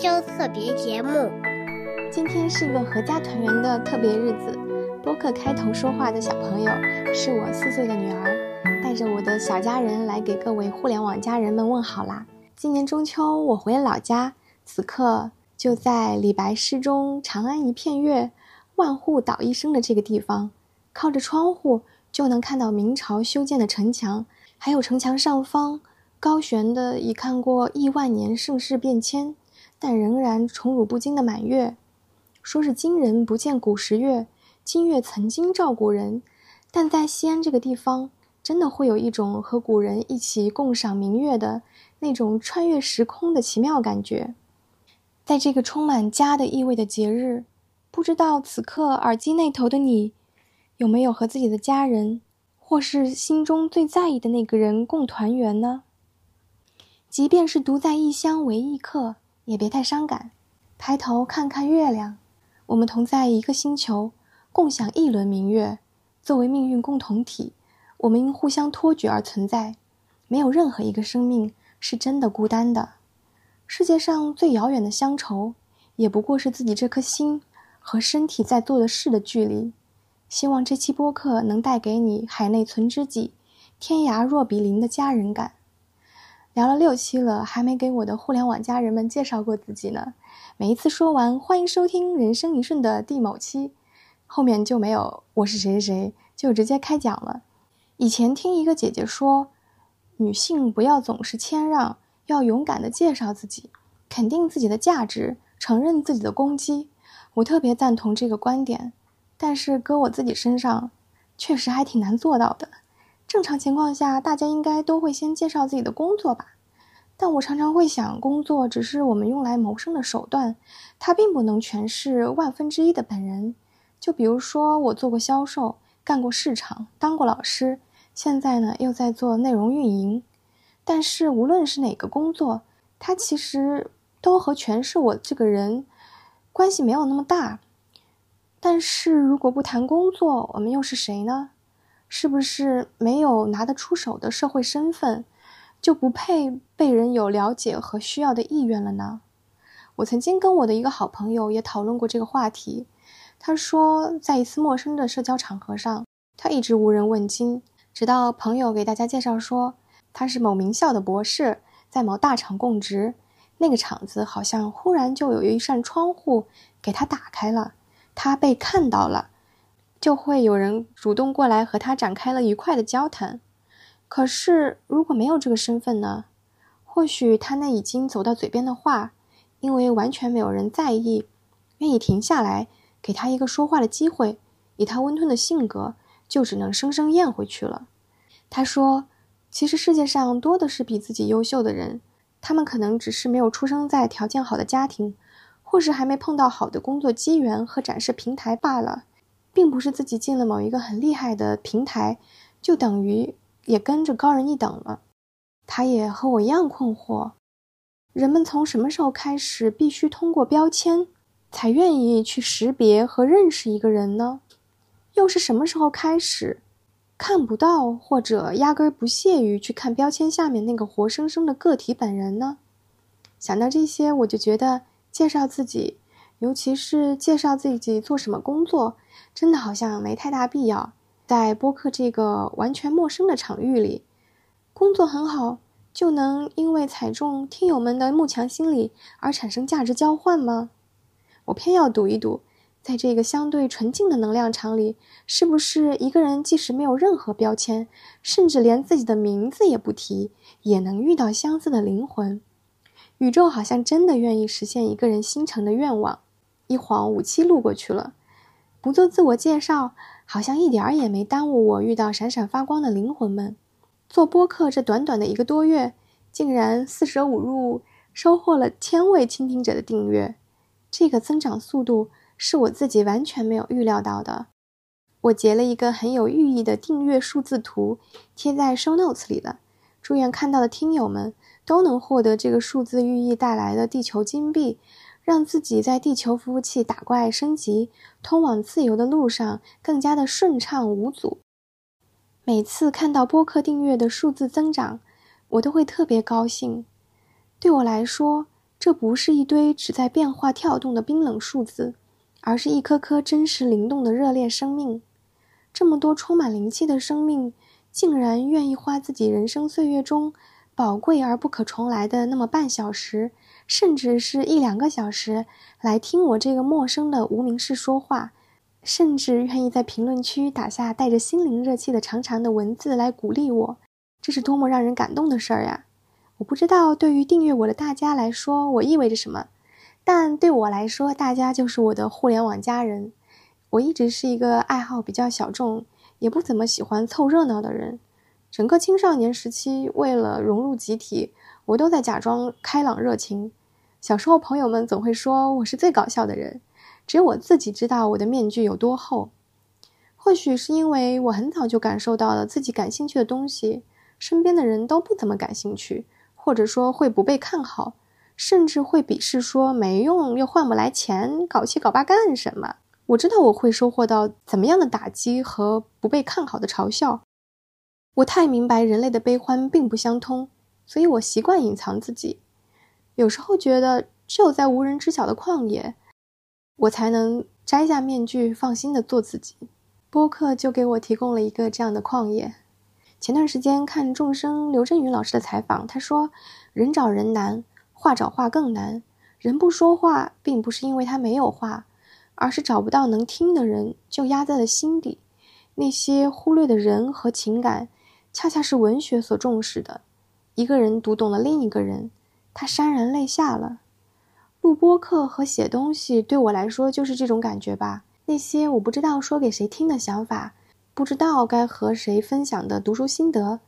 的中秋特别节目。今天是个阖家团圆的特别日子。播客开头说话的小朋友是我四岁的女儿，带着我的小家人来给各位互联网家人们问好啦！今年中秋我回了老家，此刻就在李白诗中“长安一片月，万户捣衣声”的这个地方，靠着窗户就能看到明朝修建的城墙，还有城墙上方高悬的已看过亿万年盛世变迁，但仍然宠辱不惊的满月。说是今人不见古时月。今月曾经照古人，但在西安这个地方，真的会有一种和古人一起共赏明月的那种穿越时空的奇妙感觉。在这个充满家的意味的节日，不知道此刻耳机那头的你，有没有和自己的家人，或是心中最在意的那个人共团圆呢？即便是独在异乡为异客，也别太伤感。抬头看看月亮，我们同在一个星球。共享一轮明月，作为命运共同体，我们因互相托举而存在。没有任何一个生命是真的孤单的。世界上最遥远的乡愁，也不过是自己这颗心和身体在做的事的距离。希望这期播客能带给你海内存知己，天涯若比邻的家人感。聊了六期了，还没给我的互联网家人们介绍过自己呢。每一次说完，欢迎收听《人生一瞬》的第某期。后面就没有我是谁谁谁，就直接开讲了。以前听一个姐姐说，女性不要总是谦让，要勇敢的介绍自己，肯定自己的价值，承认自己的攻击。我特别赞同这个观点，但是搁我自己身上，确实还挺难做到的。正常情况下，大家应该都会先介绍自己的工作吧？但我常常会想，工作只是我们用来谋生的手段，它并不能诠释万分之一的本人。就比如说，我做过销售，干过市场，当过老师，现在呢又在做内容运营。但是无论是哪个工作，它其实都和诠释我这个人关系没有那么大。但是如果不谈工作，我们又是谁呢？是不是没有拿得出手的社会身份，就不配被人有了解和需要的意愿了呢？我曾经跟我的一个好朋友也讨论过这个话题。他说，在一次陌生的社交场合上，他一直无人问津，直到朋友给大家介绍说他是某名校的博士，在某大厂供职。那个厂子好像忽然就有一扇窗户给他打开了，他被看到了，就会有人主动过来和他展开了愉快的交谈。可是如果没有这个身份呢？或许他那已经走到嘴边的话，因为完全没有人在意，愿意停下来。给他一个说话的机会，以他温吞的性格，就只能生生咽回去了。他说：“其实世界上多的是比自己优秀的人，他们可能只是没有出生在条件好的家庭，或是还没碰到好的工作机缘和展示平台罢了，并不是自己进了某一个很厉害的平台，就等于也跟着高人一等了。”他也和我一样困惑：人们从什么时候开始必须通过标签？才愿意去识别和认识一个人呢？又是什么时候开始看不到或者压根儿不屑于去看标签下面那个活生生的个体本人呢？想到这些，我就觉得介绍自己，尤其是介绍自己做什么工作，真的好像没太大必要。在播客这个完全陌生的场域里，工作很好，就能因为踩中听友们的慕强心理而产生价值交换吗？我偏要赌一赌，在这个相对纯净的能量场里，是不是一个人即使没有任何标签，甚至连自己的名字也不提，也能遇到相似的灵魂？宇宙好像真的愿意实现一个人心诚的愿望。一晃五期路过去了，不做自我介绍，好像一点儿也没耽误我遇到闪闪发光的灵魂们。做播客这短短的一个多月，竟然四舍五入收获了千位倾听者的订阅。这个增长速度是我自己完全没有预料到的。我截了一个很有寓意的订阅数字图，贴在 show notes 里了。祝愿看到的听友们都能获得这个数字寓意带来的地球金币，让自己在地球服务器打怪升级、通往自由的路上更加的顺畅无阻。每次看到播客订阅的数字增长，我都会特别高兴。对我来说，这不是一堆只在变化跳动的冰冷数字，而是一颗颗真实灵动的热烈生命。这么多充满灵气的生命，竟然愿意花自己人生岁月中宝贵而不可重来的那么半小时，甚至是一两个小时，来听我这个陌生的无名氏说话，甚至愿意在评论区打下带着心灵热气的长长的文字来鼓励我，这是多么让人感动的事儿呀！我不知道对于订阅我的大家来说，我意味着什么，但对我来说，大家就是我的互联网家人。我一直是一个爱好比较小众，也不怎么喜欢凑热闹的人。整个青少年时期，为了融入集体，我都在假装开朗热情。小时候，朋友们总会说我是最搞笑的人，只有我自己知道我的面具有多厚。或许是因为我很早就感受到了自己感兴趣的东西，身边的人都不怎么感兴趣。或者说会不被看好，甚至会鄙视，说没用又换不来钱，搞七搞八干什么？我知道我会收获到怎么样的打击和不被看好的嘲笑。我太明白人类的悲欢并不相通，所以我习惯隐藏自己。有时候觉得只有在无人知晓的旷野，我才能摘下面具，放心的做自己。播客就给我提供了一个这样的旷野。前段时间看众生刘震云老师的采访，他说：“人找人难，话找话更难。人不说话，并不是因为他没有话，而是找不到能听的人，就压在了心底。那些忽略的人和情感，恰恰是文学所重视的。一个人读懂了另一个人，他潸然泪下了。录播课和写东西对我来说就是这种感觉吧。那些我不知道说给谁听的想法。”不知道该和谁分享的读书心得，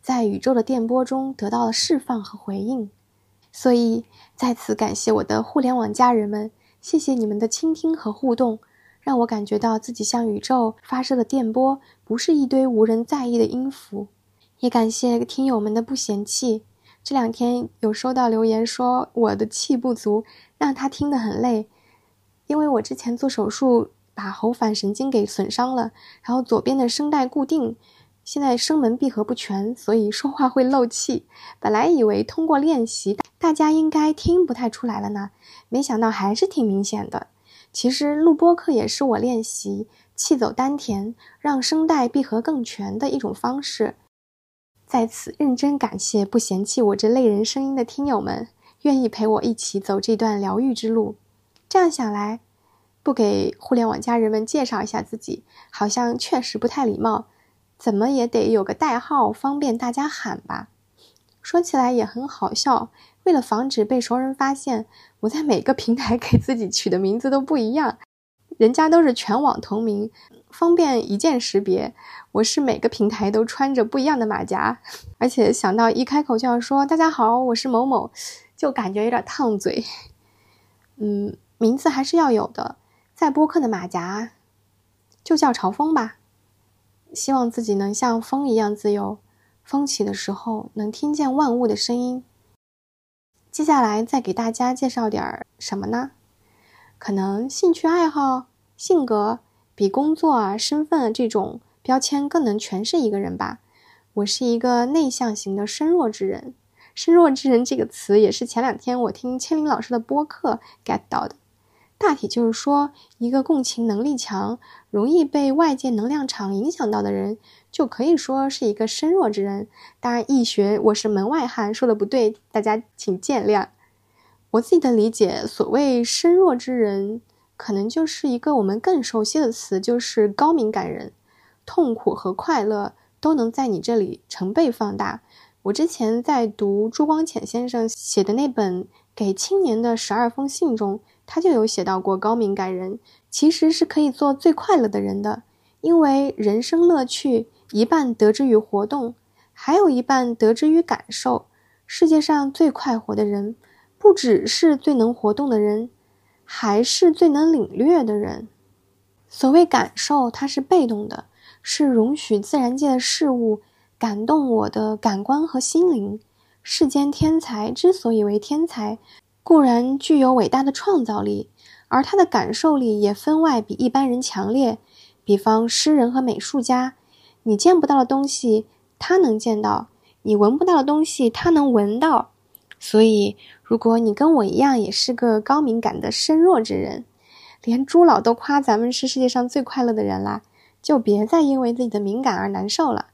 在宇宙的电波中得到了释放和回应，所以再次感谢我的互联网家人们，谢谢你们的倾听和互动，让我感觉到自己向宇宙发射的电波不是一堆无人在意的音符，也感谢听友们的不嫌弃。这两天有收到留言说我的气不足，让他听得很累，因为我之前做手术。把喉返神经给损伤了，然后左边的声带固定，现在声门闭合不全，所以说话会漏气。本来以为通过练习，大家应该听不太出来了呢，没想到还是挺明显的。其实录播课也是我练习气走丹田，让声带闭合更全的一种方式。在此认真感谢不嫌弃我这类人声音的听友们，愿意陪我一起走这段疗愈之路。这样想来。不给互联网家人们介绍一下自己，好像确实不太礼貌。怎么也得有个代号，方便大家喊吧。说起来也很好笑，为了防止被熟人发现，我在每个平台给自己取的名字都不一样。人家都是全网同名，方便一键识别。我是每个平台都穿着不一样的马甲，而且想到一开口就要说“大家好，我是某某”，就感觉有点烫嘴。嗯，名字还是要有的。在播客的马甲，就叫朝风吧。希望自己能像风一样自由，风起的时候能听见万物的声音。接下来再给大家介绍点儿什么呢？可能兴趣爱好、性格比工作啊、身份这种标签更能诠释一个人吧。我是一个内向型的身弱之人。身弱之人这个词也是前两天我听千灵老师的播客 get 到的。大体就是说，一个共情能力强、容易被外界能量场影响到的人，就可以说是一个身弱之人。当然，易学我是门外汉，说的不对，大家请见谅。我自己的理解，所谓身弱之人，可能就是一个我们更熟悉的词，就是高敏感人。痛苦和快乐都能在你这里成倍放大。我之前在读朱光潜先生写的那本《给青年的十二封信》中。他就有写到过，高敏感人其实是可以做最快乐的人的，因为人生乐趣一半得之于活动，还有一半得之于感受。世界上最快活的人，不只是最能活动的人，还是最能领略的人。所谓感受，它是被动的，是容许自然界的事物感动我的感官和心灵。世间天才之所以为天才。固然具有伟大的创造力，而他的感受力也分外比一般人强烈。比方诗人和美术家，你见不到的东西，他能见到；你闻不到的东西，他能闻到。所以，如果你跟我一样，也是个高敏感的身弱之人，连朱老都夸咱们是世界上最快乐的人啦，就别再因为自己的敏感而难受了。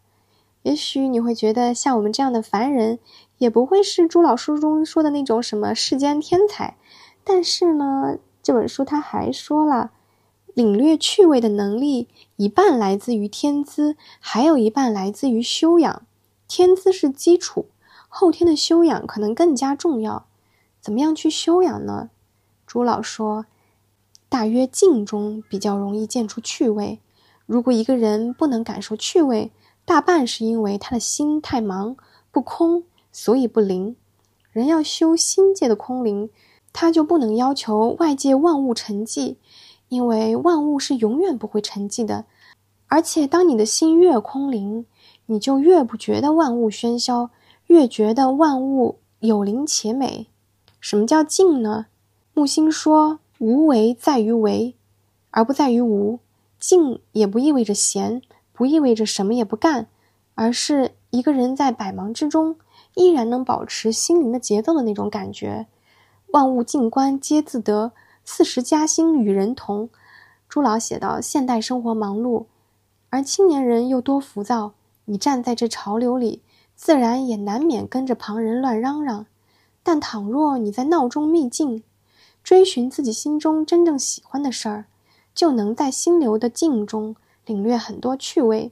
也许你会觉得，像我们这样的凡人，也不会是朱老书中说的那种什么世间天才。但是呢，这本书他还说了。领略趣味的能力，一半来自于天资，还有一半来自于修养。天资是基础，后天的修养可能更加重要。怎么样去修养呢？朱老说，大约静中比较容易见出趣味。如果一个人不能感受趣味，大半是因为他的心太忙不空，所以不灵。人要修心界的空灵，他就不能要求外界万物沉寂。因为万物是永远不会沉寂的，而且当你的心越空灵，你就越不觉得万物喧嚣，越觉得万物有灵且美。什么叫静呢？木心说：“无为在于为，而不在于无。静也不意味着闲，不意味着什么也不干，而是一个人在百忙之中，依然能保持心灵的节奏的那种感觉。万物静观皆自得。”四时嘉兴与人同，朱老写道：现代生活忙碌，而青年人又多浮躁。你站在这潮流里，自然也难免跟着旁人乱嚷嚷。但倘若你在闹中觅境，追寻自己心中真正喜欢的事儿，就能在心流的静中领略很多趣味。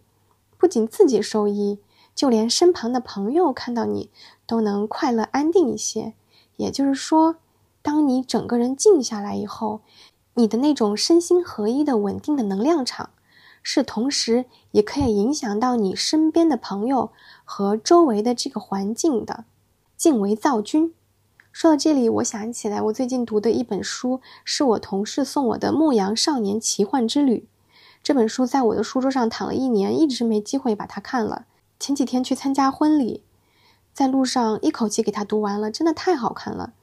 不仅自己受益，就连身旁的朋友看到你，都能快乐安定一些。也就是说。当你整个人静下来以后，你的那种身心合一的稳定的能量场，是同时也可以影响到你身边的朋友和周围的这个环境的。静为造君。说到这里，我想起来，我最近读的一本书，是我同事送我的《牧羊少年奇幻之旅》。这本书在我的书桌上躺了一年，一直没机会把它看了。前几天去参加婚礼，在路上一口气给它读完了，真的太好看了。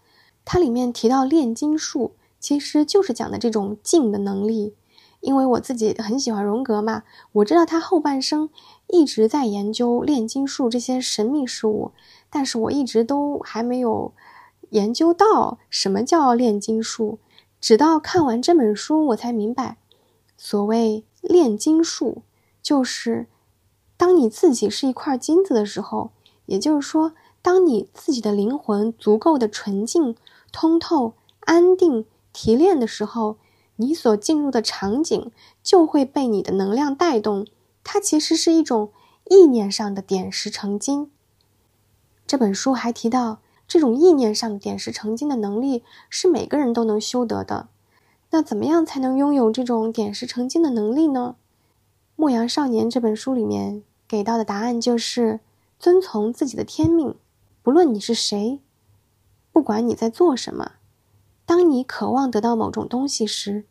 它里面提到炼金术，其实就是讲的这种静的能力。因为我自己很喜欢荣格嘛，我知道他后半生一直在研究炼金术这些神秘事物，但是我一直都还没有研究到什么叫炼金术。直到看完这本书，我才明白，所谓炼金术，就是当你自己是一块金子的时候，也就是说，当你自己的灵魂足够的纯净。通透、安定、提炼的时候，你所进入的场景就会被你的能量带动。它其实是一种意念上的点石成金。这本书还提到，这种意念上点石成金的能力是每个人都能修得的。那怎么样才能拥有这种点石成金的能力呢？《牧羊少年》这本书里面给到的答案就是遵从自己的天命，不论你是谁。不管你在做什么，当你渴望得到某种东西时，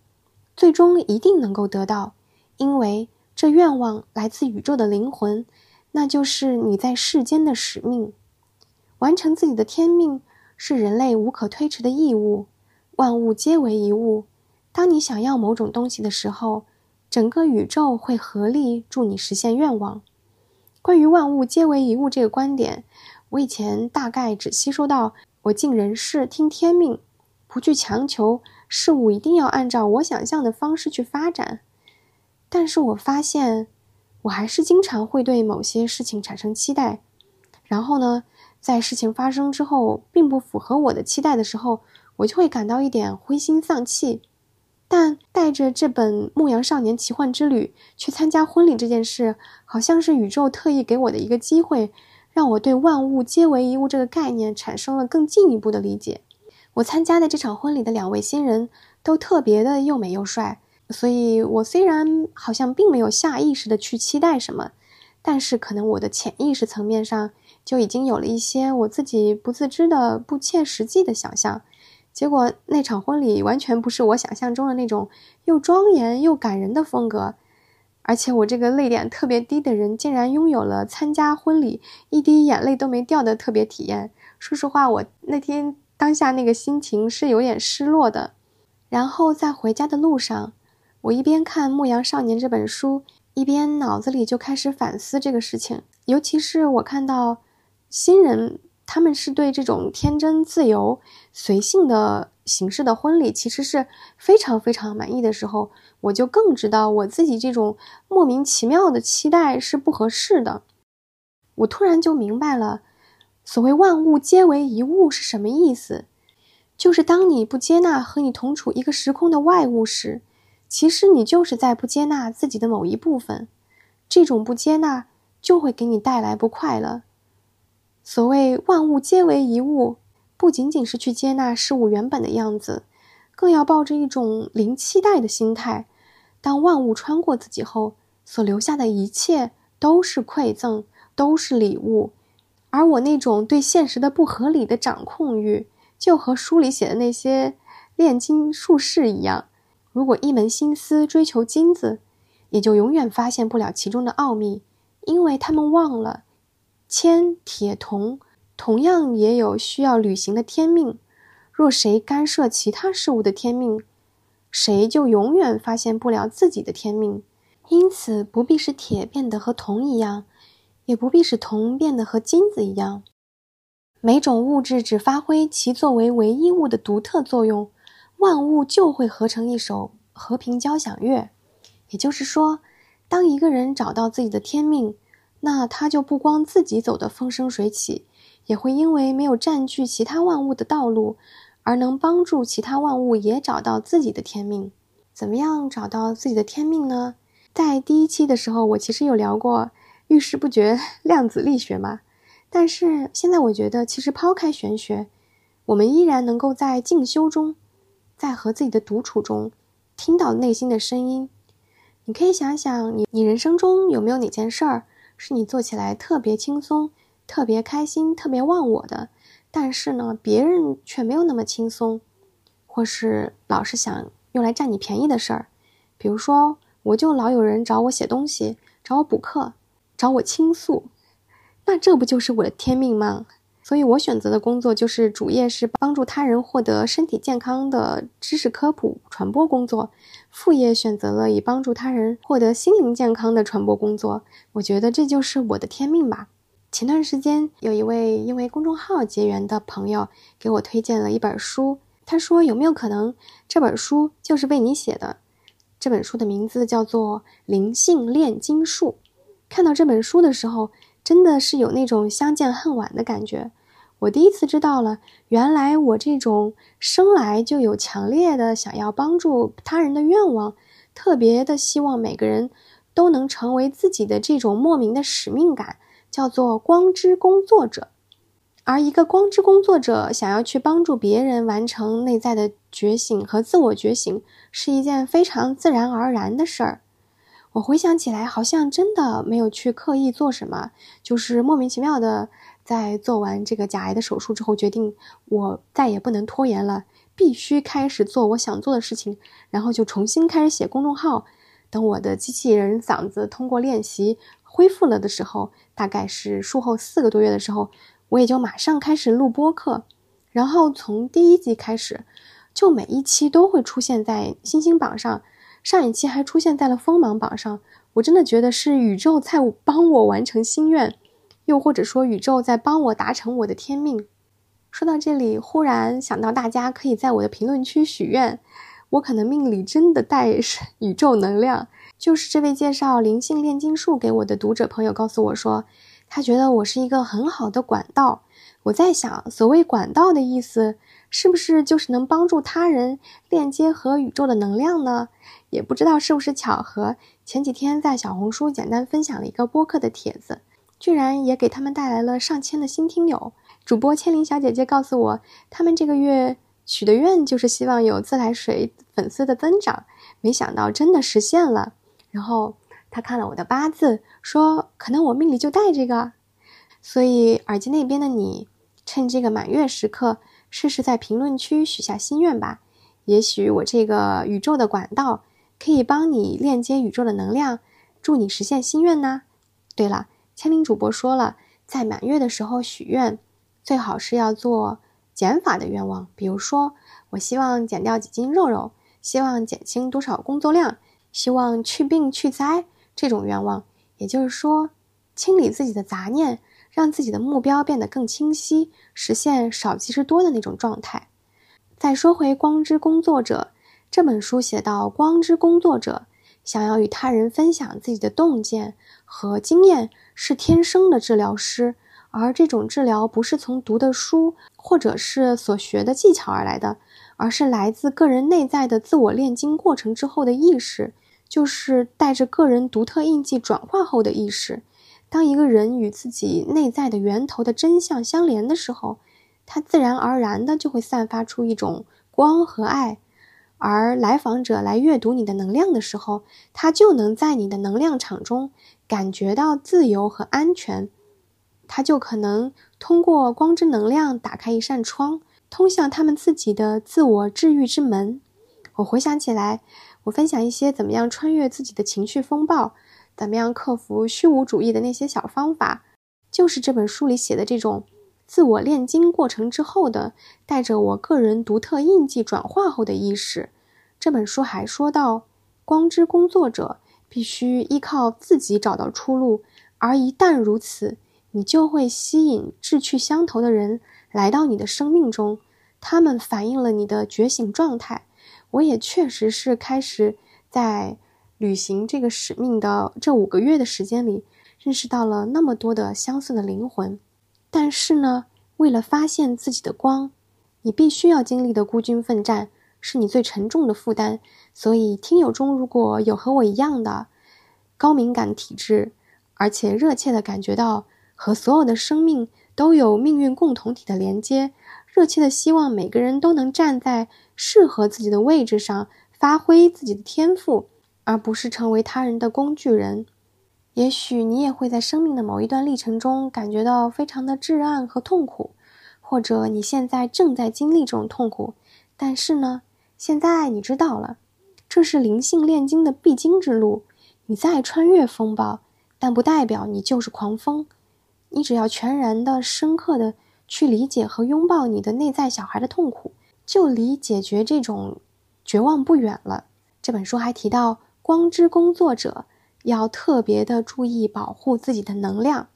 最终一定能够得到，因为这愿望来自宇宙的灵魂，那就是你在世间的使命。完成自己的天命是人类无可推迟的义务。万物皆为一物，当你想要某种东西的时候，整个宇宙会合力助你实现愿望。关于万物皆为一物这个观点，我以前大概只吸收到。我尽人事，听天命，不去强求事物一定要按照我想象的方式去发展。但是我发现，我还是经常会对某些事情产生期待，然后呢，在事情发生之后，并不符合我的期待的时候，我就会感到一点灰心丧气。但带着这本《牧羊少年奇幻之旅》去参加婚礼这件事，好像是宇宙特意给我的一个机会。让我对万物皆为一物这个概念产生了更进一步的理解。我参加的这场婚礼的两位新人都特别的又美又帅，所以我虽然好像并没有下意识的去期待什么，但是可能我的潜意识层面上就已经有了一些我自己不自知的不切实际的想象。结果那场婚礼完全不是我想象中的那种又庄严又感人的风格。而且我这个泪点特别低的人，竟然拥有了参加婚礼一滴眼泪都没掉的特别体验。说实话，我那天当下那个心情是有点失落的。然后在回家的路上，我一边看《牧羊少年》这本书，一边脑子里就开始反思这个事情。尤其是我看到新人，他们是对这种天真、自由、随性的形式的婚礼，其实是非常非常满意的时候，我就更知道我自己这种莫名其妙的期待是不合适的。我突然就明白了，所谓“万物皆为一物”是什么意思。就是当你不接纳和你同处一个时空的外物时，其实你就是在不接纳自己的某一部分。这种不接纳就会给你带来不快乐。所谓“万物皆为一物”，不仅仅是去接纳事物原本的样子，更要抱着一种零期待的心态。当万物穿过自己后，所留下的一切都是馈赠，都是礼物。而我那种对现实的不合理的掌控欲。就和书里写的那些炼金术士一样，如果一门心思追求金子，也就永远发现不了其中的奥秘，因为他们忘了铅、铁、铜同样也有需要履行的天命。若谁干涉其他事物的天命，谁就永远发现不了自己的天命。因此，不必使铁变得和铜一样，也不必使铜变得和金子一样。每种物质只发挥其作为唯一物的独特作用，万物就会合成一首和平交响乐。也就是说，当一个人找到自己的天命，那他就不光自己走得风生水起，也会因为没有占据其他万物的道路，而能帮助其他万物也找到自己的天命。怎么样找到自己的天命呢？在第一期的时候，我其实有聊过遇事不决量子力学嘛。但是现在我觉得，其实抛开玄学，我们依然能够在静修中，在和自己的独处中，听到内心的声音。你可以想想，你你人生中有没有哪件事儿是你做起来特别轻松、特别开心、特别忘我的，但是呢，别人却没有那么轻松，或是老是想用来占你便宜的事儿。比如说，我就老有人找我写东西，找我补课，找我倾诉。那这不就是我的天命吗？所以我选择的工作就是主业是帮助他人获得身体健康的知识科普传播工作，副业选择了以帮助他人获得心灵健康的传播工作。我觉得这就是我的天命吧。前段时间有一位因为公众号结缘的朋友给我推荐了一本书，他说有没有可能这本书就是为你写的？这本书的名字叫做《灵性炼金术》。看到这本书的时候。真的是有那种相见恨晚的感觉。我第一次知道了，原来我这种生来就有强烈的想要帮助他人的愿望，特别的希望每个人都能成为自己的这种莫名的使命感，叫做光之工作者。而一个光之工作者想要去帮助别人完成内在的觉醒和自我觉醒，是一件非常自然而然的事儿。我回想起来，好像真的没有去刻意做什么，就是莫名其妙的，在做完这个甲癌的手术之后，决定我再也不能拖延了，必须开始做我想做的事情，然后就重新开始写公众号。等我的机器人嗓子通过练习恢复了的时候，大概是术后四个多月的时候，我也就马上开始录播课，然后从第一集开始，就每一期都会出现在星星榜上。上一期还出现在了锋芒榜上，我真的觉得是宇宙在帮我完成心愿，又或者说宇宙在帮我达成我的天命。说到这里，忽然想到大家可以在我的评论区许愿，我可能命里真的带 宇宙能量。就是这位介绍灵性炼金术给我的读者朋友告诉我说，他觉得我是一个很好的管道。我在想，所谓管道的意思，是不是就是能帮助他人链接和宇宙的能量呢？也不知道是不是巧合，前几天在小红书简单分享了一个播客的帖子，居然也给他们带来了上千的新听友。主播千灵小姐姐告诉我，他们这个月许的愿就是希望有自来水粉丝的增长，没想到真的实现了。然后他看了我的八字，说可能我命里就带这个，所以耳机那边的你，趁这个满月时刻，试试在评论区许下心愿吧，也许我这个宇宙的管道。可以帮你链接宇宙的能量，助你实现心愿呢。对了，千灵主播说了，在满月的时候许愿，最好是要做减法的愿望，比如说我希望减掉几斤肉肉，希望减轻多少工作量，希望去病去灾，这种愿望，也就是说，清理自己的杂念，让自己的目标变得更清晰，实现少即是多的那种状态。再说回《光之工作者》这本书，写到光之工作者想要与他人分享自己的洞见和经验，是天生的治疗师。而这种治疗不是从读的书或者是所学的技巧而来的，而是来自个人内在的自我炼金过程之后的意识，就是带着个人独特印记转化后的意识。当一个人与自己内在的源头的真相相连的时候，他自然而然的就会散发出一种光和爱。而来访者来阅读你的能量的时候，他就能在你的能量场中感觉到自由和安全。他就可能通过光之能量打开一扇窗，通向他们自己的自我治愈之门。我回想起来，我分享一些怎么样穿越自己的情绪风暴，怎么样克服虚无主义的那些小方法，就是这本书里写的这种自我炼金过程之后的，带着我个人独特印记转化后的意识。这本书还说到，光之工作者必须依靠自己找到出路，而一旦如此。你就会吸引志趣相投的人来到你的生命中，他们反映了你的觉醒状态。我也确实是开始在履行这个使命的这五个月的时间里，认识到了那么多的相似的灵魂。但是呢，为了发现自己的光，你必须要经历的孤军奋战是你最沉重的负担。所以，听友中如果有和我一样的高敏感体质，而且热切的感觉到。和所有的生命都有命运共同体的连接，热切的希望每个人都能站在适合自己的位置上，发挥自己的天赋，而不是成为他人的工具人。也许你也会在生命的某一段历程中感觉到非常的至暗和痛苦，或者你现在正在经历这种痛苦。但是呢，现在你知道了，这是灵性炼金的必经之路。你再穿越风暴，但不代表你就是狂风。你只要全然的、深刻的去理解和拥抱你的内在小孩的痛苦，就离解决这种绝望不远了。这本书还提到，光之工作者要特别的注意保护自己的能量，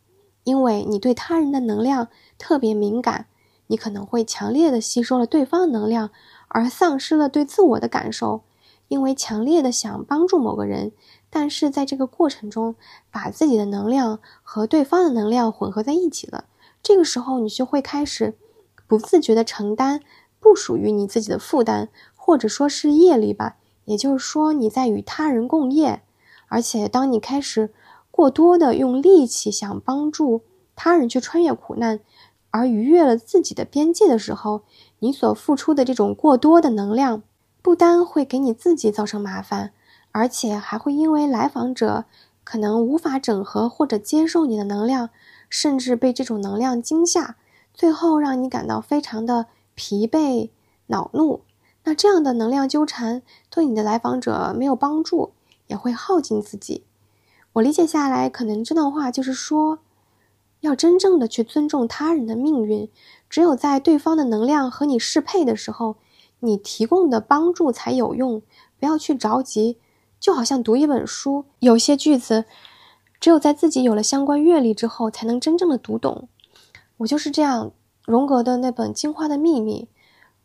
因为你对他人的能量特别敏感，你可能会强烈的吸收了对方能量，而丧失了对自我的感受，因为强烈的想帮助某个人。但是在这个过程中，把自己的能量和对方的能量混合在一起了。这个时候，你就会开始不自觉地承担不属于你自己的负担，或者说是业力吧。也就是说，你在与他人共业。而且，当你开始过多的用力气想帮助他人去穿越苦难，而逾越了自己的边界的时候，你所付出的这种过多的能量，不单会给你自己造成麻烦。而且还会因为来访者可能无法整合或者接受你的能量，甚至被这种能量惊吓，最后让你感到非常的疲惫、恼怒。那这样的能量纠缠对你的来访者没有帮助，也会耗尽自己。我理解下来，可能这段话就是说，要真正的去尊重他人的命运，只有在对方的能量和你适配的时候，你提供的帮助才有用。不要去着急。就好像读一本书，有些句子只有在自己有了相关阅历之后，才能真正的读懂。我就是这样，荣格的那本《金花的秘密》，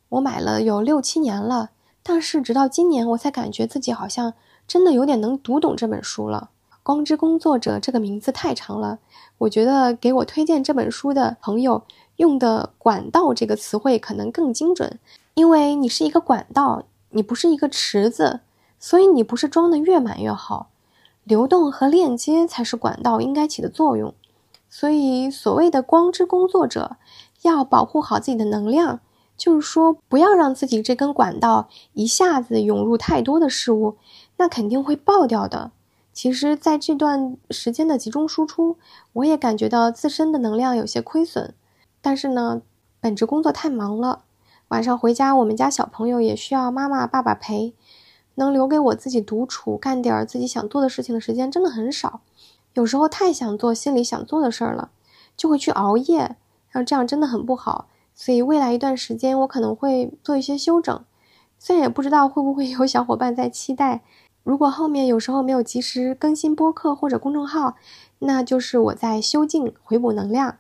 我买了有六七年了，但是直到今年，我才感觉自己好像真的有点能读懂这本书了。光之工作者这个名字太长了，我觉得给我推荐这本书的朋友用的“管道”这个词汇可能更精准，因为你是一个管道，你不是一个池子。所以你不是装的越满越好，流动和链接才是管道应该起的作用。所以所谓的光之工作者，要保护好自己的能量，就是说不要让自己这根管道一下子涌入太多的事物，那肯定会爆掉的。其实，在这段时间的集中输出，我也感觉到自身的能量有些亏损。但是呢，本职工作太忙了，晚上回家，我们家小朋友也需要妈妈爸爸陪。能留给我自己独处、干点儿自己想做的事情的时间真的很少。有时候太想做心里想做的事儿了，就会去熬夜，像这样真的很不好。所以未来一段时间，我可能会做一些休整。虽然也不知道会不会有小伙伴在期待，如果后面有时候没有及时更新播客或者公众号，那就是我在修静回补能量，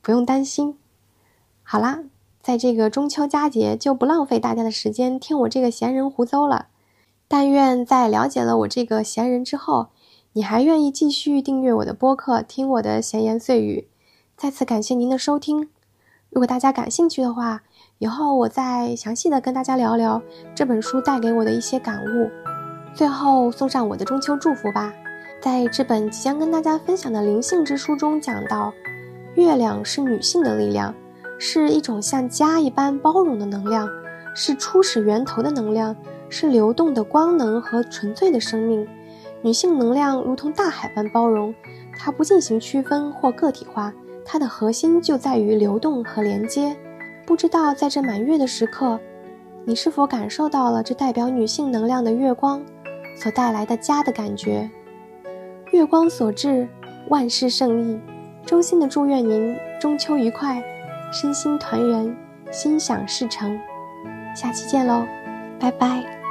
不用担心。好啦，在这个中秋佳节，就不浪费大家的时间听我这个闲人胡诌了。但愿在了解了我这个闲人之后，你还愿意继续订阅我的播客，听我的闲言碎语。再次感谢您的收听。如果大家感兴趣的话，以后我再详细的跟大家聊聊这本书带给我的一些感悟。最后送上我的中秋祝福吧。在这本即将跟大家分享的灵性之书中讲到，月亮是女性的力量，是一种像家一般包容的能量，是初始源头的能量。是流动的光能和纯粹的生命，女性能量如同大海般包容，它不进行区分或个体化，它的核心就在于流动和连接。不知道在这满月的时刻，你是否感受到了这代表女性能量的月光所带来的家的感觉？月光所至，万事胜意。衷心的祝愿您中秋愉快，身心团圆，心想事成。下期见喽，拜拜。